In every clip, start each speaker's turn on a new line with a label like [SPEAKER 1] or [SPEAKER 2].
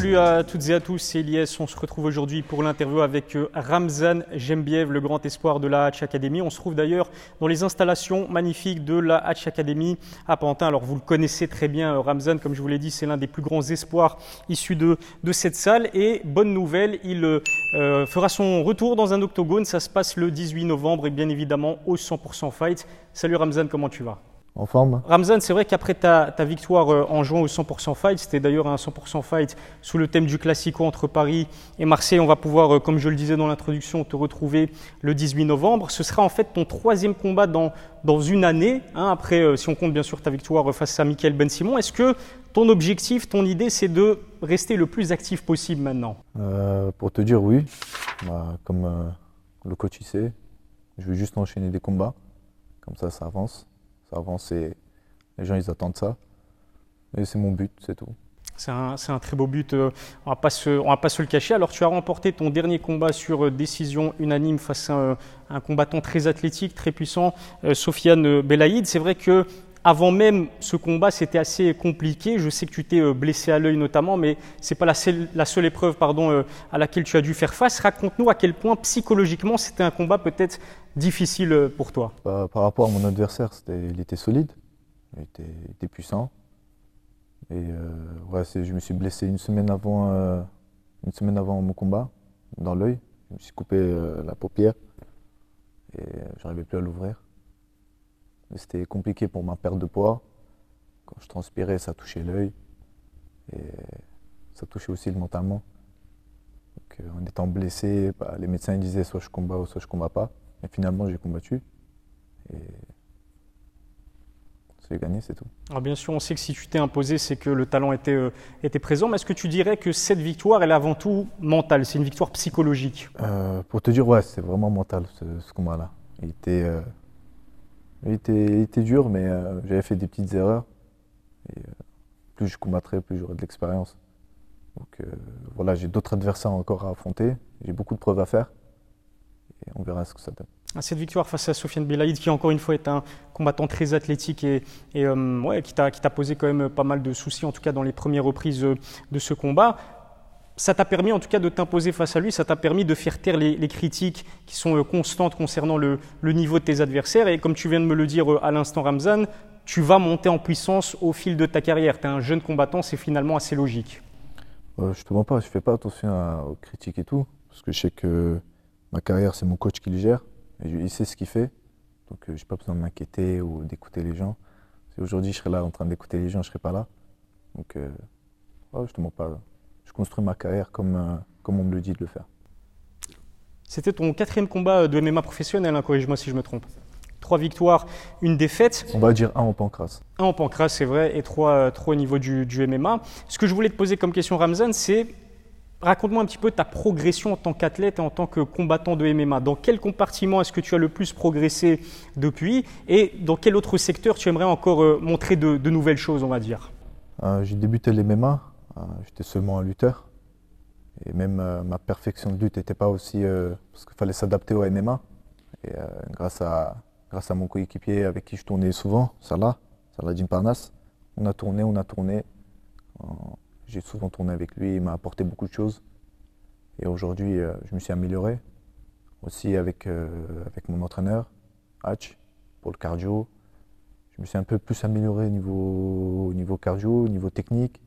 [SPEAKER 1] Salut à toutes et à tous, c'est. On se retrouve aujourd'hui pour l'interview avec euh, Ramzan Jembiev, le grand espoir de la Hatch Academy. On se trouve d'ailleurs dans les installations magnifiques de la Hatch Academy à Pantin. Alors vous le connaissez très bien, euh, Ramzan, comme je vous l'ai dit, c'est l'un des plus grands espoirs issus de, de cette salle. Et bonne nouvelle, il euh, fera son retour dans un octogone. Ça se passe le 18 novembre et bien évidemment au 100% fight. Salut Ramzan, comment tu vas?
[SPEAKER 2] En forme.
[SPEAKER 1] Ramzan, c'est vrai qu'après ta, victoire euh, en jouant au 100% fight, c'était d'ailleurs un 100% fight sous le thème du Classico entre Paris et Marseille. On va pouvoir, euh, comme je le disais dans l'introduction, te retrouver le 18 novembre. Ce sera en fait ton troisième combat dans, dans une année, hein, après, euh, si on compte bien sûr ta victoire face à Michael Ben Simon. Est-ce que ton objectif, ton idée, c'est de rester le plus actif possible maintenant?
[SPEAKER 2] Pour te dire oui, bah, comme le coach il sait, je veux juste enchaîner des combats, comme ça ça avance ça avance et les gens ils attendent ça. Et c'est mon but, c'est tout.
[SPEAKER 1] C'est un, un, très beau but, euh, on ne va pas se le cacher. Alors tu as remporté ton dernier combat sur euh, décision unanime face à un, un combattant très athlétique, très puissant, euh, Sofiane Belaïd. C'est vrai que avant même ce combat, c'était assez compliqué. Je sais que tu t'es blessé à l'œil notamment, mais ce n'est pas la seule, épreuve pardon, à laquelle tu as dû faire face. Raconte-nous à quel point psychologiquement c'était un combat peut-être difficile pour toi
[SPEAKER 2] bah, Par rapport à mon adversaire, il était solide, il était, puissant. Et euh, je me suis blessé une semaine avant, euh, mon combat, dans l'œil. Je me suis coupé euh, la paupière et j'arrivais plus à l'ouvrir. C'était compliqué pour ma perte de poids. Quand je transpirais, ça touchait l'œil et ça touchait aussi mentalement. Donc, en étant blessé, bah, les médecins disaient soit je combats ou soit je combats pas. Et finalement, j'ai combattu. Et j'ai gagné, c'est tout.
[SPEAKER 1] Alors bien sûr, on sait que si tu t'es imposé, c'est que le talent était, euh, était présent. Mais est-ce que tu dirais que cette victoire, elle est avant tout mentale? C'est une victoire psychologique?
[SPEAKER 2] Euh, Pour te dire, ouais, c'est vraiment mental ce, combat-là. Il était, euh, il, était, dur, mais j'avais fait des petites erreurs. Et plus je combattrais, plus j'aurais de l'expérience. Donc voilà, j'ai d'autres adversaires encore à affronter. J'ai beaucoup de preuves à faire on verra ce que ça donne.
[SPEAKER 1] Ah, cette victoire face à Sofiane Belaïd, qui encore une fois est un combattant très athlétique et, euh, ouais, qui t'a posé quand même pas mal de soucis, en tout cas dans les premières reprises euh, de ce combat. Ça t'a permis en tout cas de t'imposer face à lui, ça t'a permis de faire taire les, critiques qui sont euh, constantes concernant le, niveau de tes adversaires. Et comme tu viens de me le dire à l'instant, Ramzan, tu vas monter en puissance au fil de ta carrière. Tu es un jeune combattant, c'est finalement assez logique.
[SPEAKER 2] je te mens pas, je fais pas attention aux critiques et tout, parce que je sais que Ma carrière, c'est mon coach qui le gère. Il sait ce qu'il fait. Donc, euh, je n'ai pas besoin de m'inquiéter ou d'écouter les gens. Si aujourd'hui je serais là en train d'écouter les gens, je ne serais pas là. Donc, euh, je te mens pas. Je construis ma carrière comme, euh, comme on me le dit de le faire.
[SPEAKER 1] C'était ton quatrième combat de MMA professionnel, hein, corrige-moi si je me trompe. Trois victoires, une défaite.
[SPEAKER 2] On va dire un en pancras.
[SPEAKER 1] Un en pancras, c'est vrai, et trois, trois au niveau du, du MMA. Ce que je voulais te poser comme question, Ramzan, c'est Raconte-moi un petit peu ta progression en tant qu'athlète et en tant que combattant de MMA. Dans quel compartiment est-ce que tu as le plus progressé depuis et dans quel autre secteur tu aimerais encore euh, montrer de, nouvelles choses, on va dire?
[SPEAKER 2] Euh, J'ai débuté les MMA, euh, j'étais seulement un lutteur. Et même ma perfection de lutte n'était pas aussi. parce qu'il fallait s'adapter au MMA. Et grâce, à, grâce à mon coéquipier avec qui je tournais souvent, Salah, Salah Parnas, on a tourné, on a tourné. J'ai souvent tourné avec lui, il m'a apporté beaucoup de choses. Et aujourd'hui, euh, je me suis amélioré. Aussi avec, euh, avec mon entraîneur, Hatch, pour le cardio. Je me suis un peu plus amélioré au niveau, au niveau cardio, au niveau technique.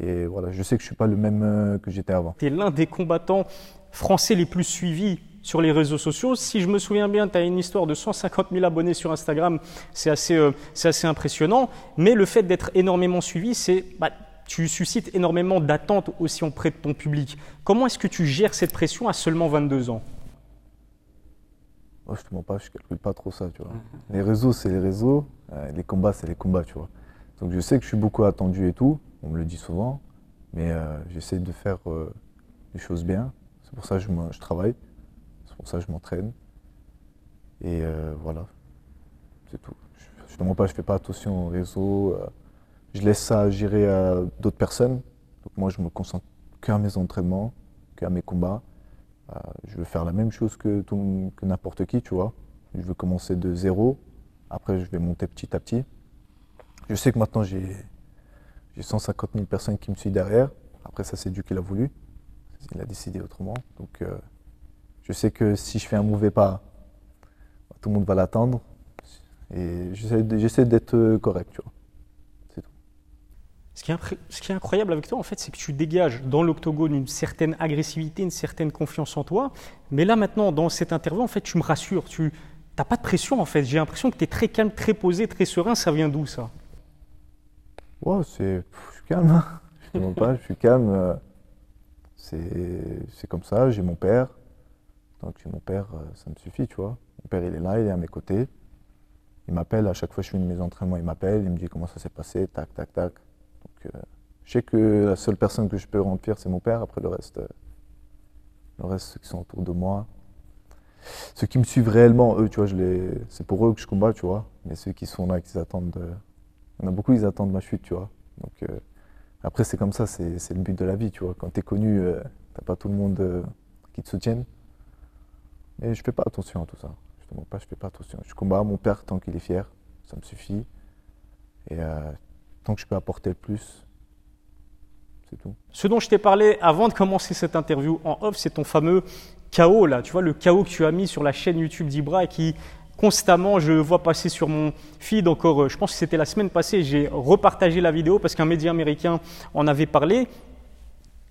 [SPEAKER 2] Et voilà, je sais que je ne suis pas le même euh, que j'étais avant.
[SPEAKER 1] Tu es l'un des combattants français les plus suivis sur les réseaux sociaux. Si je me souviens bien, tu as une histoire de 150 000 abonnés sur Instagram, c'est assez, assez impressionnant. Mais le fait d'être énormément suivi, c'est bah, tu suscites énormément d'attentes aussi auprès de ton public. Comment est-ce que tu gères cette pression à seulement 22 ans?
[SPEAKER 2] Moi, je te mens pas, je calcule pas trop ça, tu vois. Les réseaux, c'est les réseaux, euh, les combats, c'est les combats, tu vois. Donc je sais que je suis beaucoup attendu et tout, on me le dit souvent, mais euh, j'essaie de faire euh, les choses bien. C'est pour ça que je, travaille, c'est pour ça que je m'entraîne. Et voilà, c'est tout. Je, ne je fais pas attention aux réseaux je laisse ça gérer à d'autres personnes. Donc moi, je me concentre qu'à mes entraînements, qu'à mes combats. Euh, je veux faire la même chose que, que n'importe qui, tu vois. Je veux commencer de zéro. Après, je vais monter petit à petit. Je sais que maintenant, j'ai 150 000 personnes qui me suivent derrière. Après, ça, c'est Dieu qui l'a voulu. Il a décidé autrement. Donc, euh, je sais que si je fais un mauvais pas, tout le monde va l'attendre. Et j'essaie d'être euh, correct, tu vois. C'est tout.
[SPEAKER 1] Ce qui, est ce qui est incroyable avec toi, en fait, c'est que tu dégages dans l'octogone une certaine agressivité, une certaine confiance en toi. Mais là, maintenant, dans cette interview, en fait, tu me rassures. Tu n'as pas de pression, en fait. J'ai l'impression que tu es très calme, très posé, très serein. Ça vient d'où, ça?
[SPEAKER 2] C'est. Je suis calme. Hein. Je ne pas, je suis calme. Euh, c'est comme ça. J'ai mon père. Donc, j'ai mon père, euh, ça me suffit, tu vois. Mon père, il est là, il est à mes côtés. Il m'appelle, à chaque fois que je fais une mes entraînements, il m'appelle, il me dit comment ça s'est passé, tac, tac, tac. Donc, euh, je sais que la seule personne que je peux remplir, c'est mon père. Après, le reste, le reste, ceux qui sont autour de moi. Ceux qui me suivent réellement, eux, tu vois, c'est pour eux que je combats, tu vois. Mais ceux qui sont là, qui attendent de, il y en a beaucoup, ils attendent ma chute, tu vois. Donc, euh, après, c'est comme ça, c'est le but de la vie, tu vois. Quand tu es connu, euh, tu n'as pas tout le monde euh, qui te soutienne. Mais je fais pas attention à tout ça. Je te pas, je fais pas attention. Je combats mon père tant qu'il est fier, ça me suffit. Et tant que je peux apporter le plus, c'est tout.
[SPEAKER 1] Ce dont je t'ai parlé avant de commencer cette interview en off, c'est ton fameux chaos là. Tu vois, le chaos que tu as mis sur la chaîne YouTube d'Ibra et qui constamment, je vois passer sur mon feed encore, euh, je pense que c'était la semaine passée, j'ai repartagé la vidéo parce qu'un média américain en avait parlé.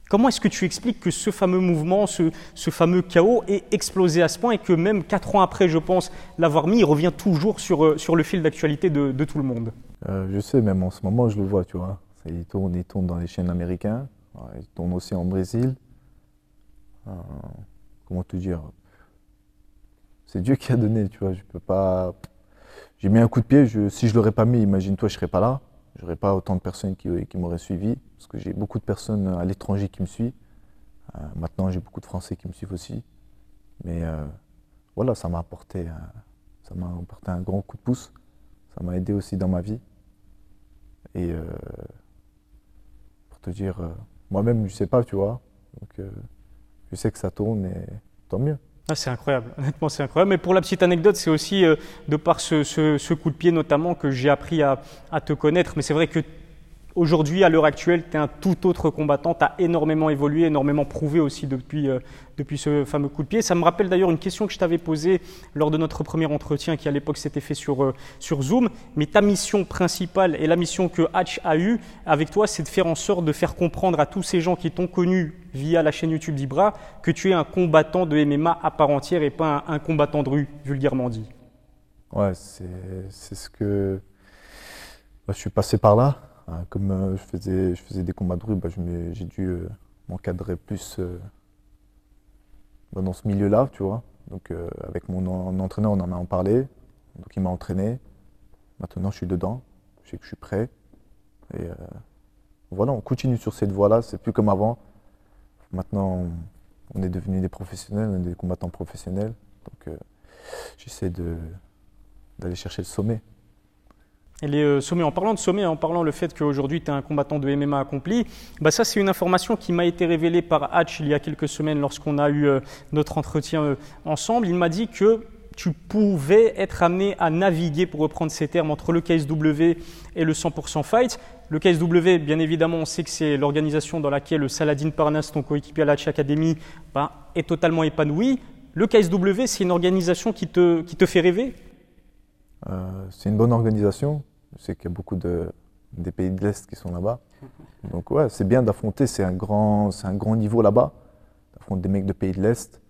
[SPEAKER 1] Comment est-ce que tu expliques que ce fameux mouvement, ce, fameux chaos est explosé à ce point et que même quatre ans après, je pense, l'avoir mis, il revient toujours sur, euh, le fil d'actualité de, tout le monde?
[SPEAKER 2] Euh, Je sais, même en ce moment, je le vois, tu vois. Il tourne, il tourne dans les chaînes américaines, il tourne aussi en Brésil. comment te dire? C'est Dieu qui a donné, tu vois. Je peux pas. J'ai mis un coup de pied. Si je l'aurais pas mis, imagine-toi, je serais pas là. J'aurais pas autant de personnes qui, m'auraient suivi, parce que j'ai beaucoup de personnes à l'étranger qui me suivent. Euh, maintenant, j'ai beaucoup de Français qui me suivent aussi. Mais euh, voilà, ça m'a apporté, ça m'a apporté un grand coup de pouce. Ça m'a aidé aussi dans ma vie. Et euh, pour te dire, moi-même, je sais pas, tu vois. Donc, je sais que ça tourne et tant mieux.
[SPEAKER 1] Ah, c'est incroyable, honnêtement c'est incroyable. Mais pour la petite anecdote, c'est aussi euh, de par ce, coup de pied notamment que j'ai appris à, à, te connaître. Mais c'est vrai que Aujourd'hui, à l'heure actuelle, tu es un tout autre combattant, tu as énormément évolué, énormément prouvé aussi depuis, euh, depuis ce fameux coup de pied. Ça me rappelle d'ailleurs une question que je t'avais posée lors de notre premier entretien qui à l'époque s'était fait sur, euh, sur Zoom. Mais ta mission principale et la mission que Hatch a eue avec toi, c'est de faire en sorte de faire comprendre à tous ces gens qui t'ont connu via la chaîne YouTube d'Ibra que tu es un combattant de MMA à part entière et pas un, combattant de rue, vulgairement dit.
[SPEAKER 2] Ouais, c'est ce que... je suis passé par là Hein, comme euh, je, faisais, je faisais des combats de rue, bah, j'ai dû euh, m'encadrer plus euh, bah, dans ce milieu-là, tu vois. Donc avec mon entraîneur, on en a en parlé. Donc il m'a entraîné. Maintenant, je suis dedans. Je sais que je suis prêt. Et voilà, on continue sur cette voie-là. C'est plus comme avant. Maintenant, on est devenus des professionnels, on est des combattants professionnels. Donc j'essaie d'aller chercher le sommet.
[SPEAKER 1] Les euh, sommets, en parlant de sommet, en parlant le fait qu'aujourd'hui tu es un combattant de MMA accompli, bah ça c'est une information qui m'a été révélée par Hatch il y a quelques semaines lorsqu'on a eu euh, notre entretien euh, ensemble. Il m'a dit que tu pouvais être amené à naviguer, pour reprendre ces termes, entre le KSW et le 100% Fight. Le KSW, bien évidemment, on sait que c'est l'organisation dans laquelle Saladin Parnas, ton coéquipier à la Academy, bah, est totalement épanoui. Le KSW, c'est une organisation qui te, qui te fait rêver?
[SPEAKER 2] C'est une bonne organisation. Je sais qu'il y a beaucoup de, des pays de l'Est qui sont là-bas. Donc ouais, c'est bien d'affronter, c'est un, grand, un grand niveau là-bas, d'affronter des mecs de pays de l'Est.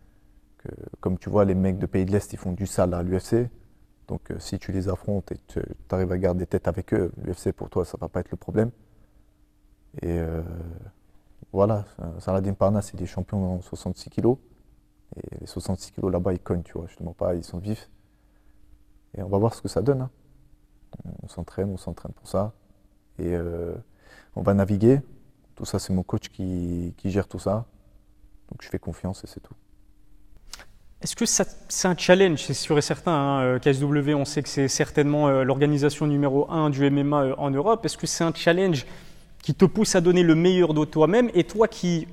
[SPEAKER 2] Comme tu vois, les mecs de pays de l'Est, ils font du sale à l'UFC. Donc euh, si tu les affrontes et tu arrives à garder tête avec eux, l'UFC pour toi, ça ne va pas être le problème. Et euh, voilà, Saladin Parnas, il est champion en 66 kilos. Et les 66 kilos là-bas, ils cognent, tu vois, je pas, ils sont vifs. Et on va voir ce que ça donne. Hein on s'entraîne, on s'entraîne pour ça. Et euh, on va naviguer. Tout ça, c'est mon coach qui, gère tout ça. Donc je fais confiance et c'est tout.
[SPEAKER 1] Est-ce que c'est un challenge C'est sûr et certain. Hein, KSW, on sait que c'est certainement euh, l'organisation numéro un du MMA euh, en Europe. Est-ce que c'est un challenge qui te pousse à donner le meilleur de toi-même Et toi qui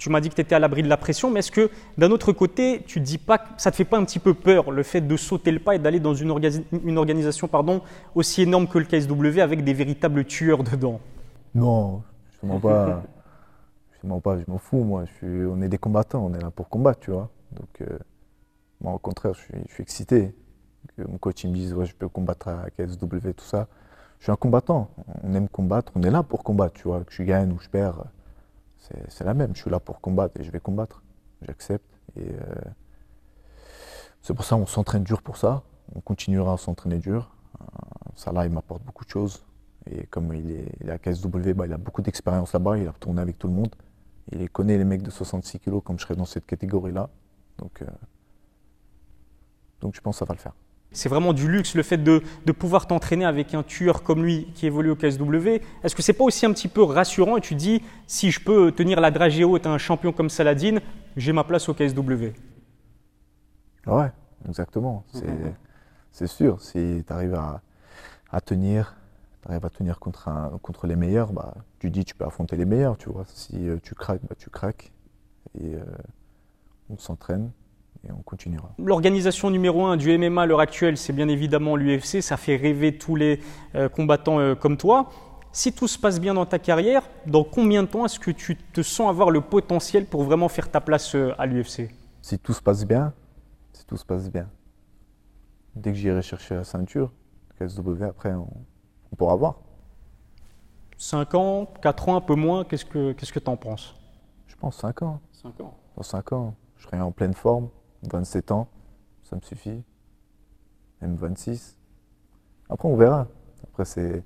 [SPEAKER 1] tu m'as dit que tu étais à l'abri de la pression, mais est-ce que d'un autre côté, tu dis pas, ça ne te fait pas un petit peu peur le fait de sauter le pas et d'aller dans une, une, organisation pardon, aussi énorme que le KSW avec des véritables tueurs dedans?
[SPEAKER 2] Non, justement pas. Fais-moi pas, je m'en fous, moi. Je suis, on est des combattants, on est là pour combattre, tu vois. Donc, euh, moi, au contraire, je suis, je suis excité. Que mon coach il me dise, ouais, je peux combattre à KSW, tout ça. Je suis un combattant. On aime combattre, on est là pour combattre, tu vois. Que je gagne ou je perds, c'est, la même. Je suis là pour combattre et je vais combattre. J'accepte. Et euh, c'est pour ça qu'on s'entraîne dur pour ça. On continuera à s'entraîner dur. Euh, là, il m'apporte beaucoup de choses. Et comme il est, à KSW, bah, il a beaucoup d'expérience là-bas. Il a retourné avec tout le monde. Il connaît les mecs de 66 kilos comme je serais dans cette catégorie-là. Donc, euh, donc je pense que ça va le faire.
[SPEAKER 1] C'est vraiment du luxe le fait de, de pouvoir t'entraîner avec un tueur comme lui qui évolue au KSW. Est-ce que c'est pas aussi un petit peu rassurant et tu dis si je peux tenir la dragée haute à un champion comme Saladin, j'ai ma place au KSW
[SPEAKER 2] Ouais, exactement. C'est c'est sûr. Si tu arrives à, à tenir, arrives à tenir contre, un- contre les meilleurs, bah, tu dis tu peux affronter les meilleurs, tu vois. Si euh, tu craques, bah, tu craques. Et euh, on s'entraîne et on continuera.
[SPEAKER 1] L'organisation numéro un du MMA à l'heure actuelle, c'est bien évidemment l'UFC. Ça fait rêver tous les euh, combattants euh, comme toi. Si tout se passe bien dans ta carrière, dans combien de temps est-ce que tu te sens avoir le potentiel pour vraiment faire ta place euh, à l'UFC
[SPEAKER 2] Si tout se passe bien, si tout se passe bien, dès que j'irai chercher la ceinture, KSW, après, on, on pourra voir.
[SPEAKER 1] 5 ans, 4 ans, un peu moins Qu'est-ce que qu'est-ce que tu en penses?
[SPEAKER 2] Je pense 5 ans.
[SPEAKER 1] 5 ans.
[SPEAKER 2] Dans 5 ans, je serai en pleine forme, 27 ans, ça me suffit. Même 26. Après, on verra. Après, c'est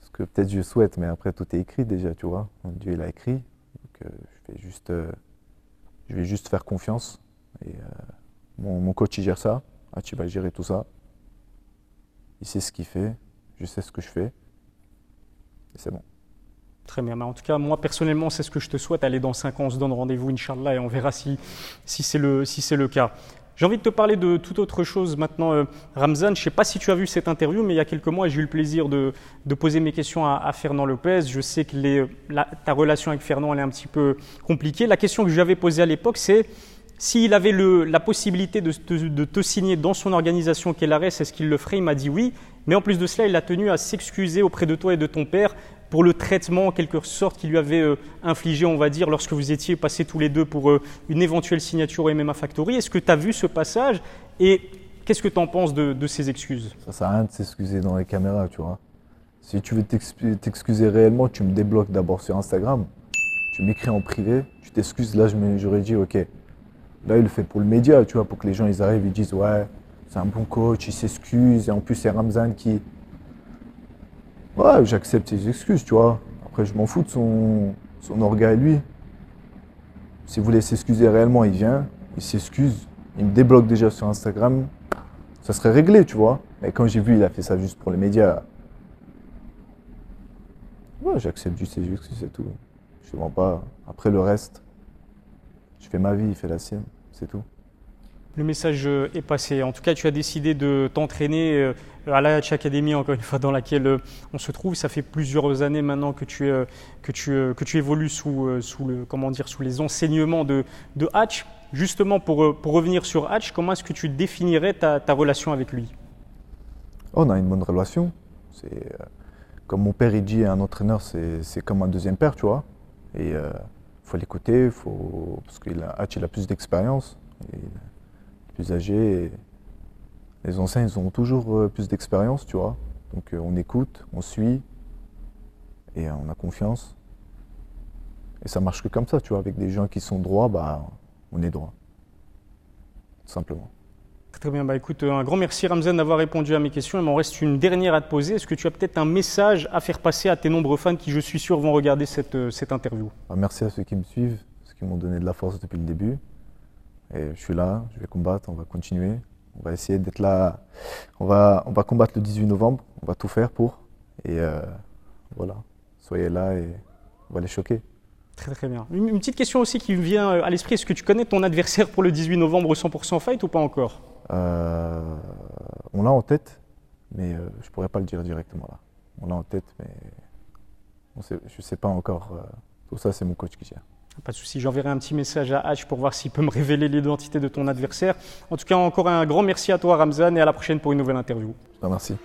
[SPEAKER 2] ce que peut-être je souhaite, mais après, tout est écrit déjà, tu vois. Dieu, il a écrit. Donc, euh, je, vais juste, euh, je vais juste faire confiance. Et euh, mon, mon coach, il gère ça. Ah, tu vas gérer tout ça. Il sait ce qu'il fait. Je sais ce que je fais. Et c'est bon.
[SPEAKER 1] Très bien. En tout cas, moi personnellement, c'est ce que je te souhaite. Aller dans 5 ans, on se donne rendez-vous, Inch'Allah, et on verra si, si c'est le, si le cas. J'ai envie de te parler de toute autre chose maintenant, euh, Ramzan. Je ne sais pas si tu as vu cette interview, mais il y a quelques mois, j'ai eu le plaisir de, de poser mes questions à, à Fernand Lopez. Je sais que les- ta relation avec Fernand elle est un petit peu compliquée. La question que j'avais posée à l'époque, c'est s'il avait le- la possibilité de, te- de te signer dans son organisation qu'est l'ARES, est-ce qu'il le ferait? Il m'a dit oui. Mais en plus de cela, il a tenu à s'excuser auprès de toi et de ton père pour le traitement, en quelque sorte, qu'il lui avait euh, infligé, on va dire, lorsque vous étiez passés tous les deux pour euh, une éventuelle signature au MMA Factory. Est-ce que tu as vu ce passage et qu'est-ce que tu en penses de, de ces excuses?
[SPEAKER 2] Ça sert à rien de s'excuser dans les caméras, tu vois. Si tu veux t'excu- t'excuser réellement, tu me débloques d'abord sur Instagram. Tu m'écris en privé, tu t'excuses. Là, j'aurais dit, ok. Là, il le fait pour le média, tu vois, pour que les gens ils arrivent, ils disent, ouais, c'est un bon coach, il s'excuse. Et en plus, c'est Ramzan qui. Ouais, j'accepte ses excuses, tu vois. Après, je m'en fous de son, son orgueil, lui. S'il voulait s'excuser réellement, il vient, il s'excuse, il me débloque déjà sur Instagram, ça serait réglé, tu vois. Mais quand j'ai vu, il a fait ça juste pour les médias. Ouais, j'accepte juste ses excuses, c'est tout. Je ne mens pas. Après le reste, je fais ma vie, il fait la sienne, c'est tout.
[SPEAKER 1] Le message euh, est passé. En tout cas, tu as décidé de t'entraîner euh, à la Hatch Academy, encore une fois, dans laquelle euh, on se trouve. Ça fait plusieurs années maintenant que tu, évolues sous, les enseignements de, de Hatch. Justement, pour, revenir sur Hatch, comment est-ce que tu définirais ta, relation avec lui?
[SPEAKER 2] On a une bonne relation. C'est comme mon père il dit, un entraîneur c'est comme un deuxième père, tu vois. Et il faut l'écouter, parce qu'il a, Hatch, il a plus d'expérience, plus âgé. et les anciens ils ont toujours euh, plus d'expérience, tu vois. Donc euh, on écoute, on suit et euh, on a confiance. Et ça marche que comme ça, tu vois. Avec des gens qui sont droits, bah on est droit, tout simplement.
[SPEAKER 1] Très bien, bah écoute, un grand merci Ramzan d'avoir répondu à mes questions. Il m'en reste une dernière à te poser. Est-ce que tu as peut-être un message à faire passer à tes nombreux fans qui, je suis sûr, vont regarder cette, cette interview?
[SPEAKER 2] Bah, merci à ceux qui me suivent, ceux qui m'ont donné de la force depuis le début. Et je suis là, je vais combattre, on va continuer. On va essayer d'être là. On va, on va combattre le 18 novembre, on va tout faire pour. Et euh, voilà, soyez là et on va les choquer.
[SPEAKER 1] Très très bien. Une, une petite question aussi qui me vient euh, à l'esprit. Est-ce que tu connais ton adversaire pour le 18 novembre au 100% fight ou pas encore?
[SPEAKER 2] Euh, on l'a en tête, mais euh, je pourrais pas le dire directement là. On l'a en tête, mais on sait, je ne sais pas encore. tout ça, c'est mon coach qui gère.
[SPEAKER 1] Pas de souci, j'enverrai un petit message à Hatch pour voir s'il peut me révéler l'identité de ton adversaire. En tout cas, encore un grand merci à toi Ramzan et à la prochaine pour une nouvelle interview.
[SPEAKER 2] Remercie.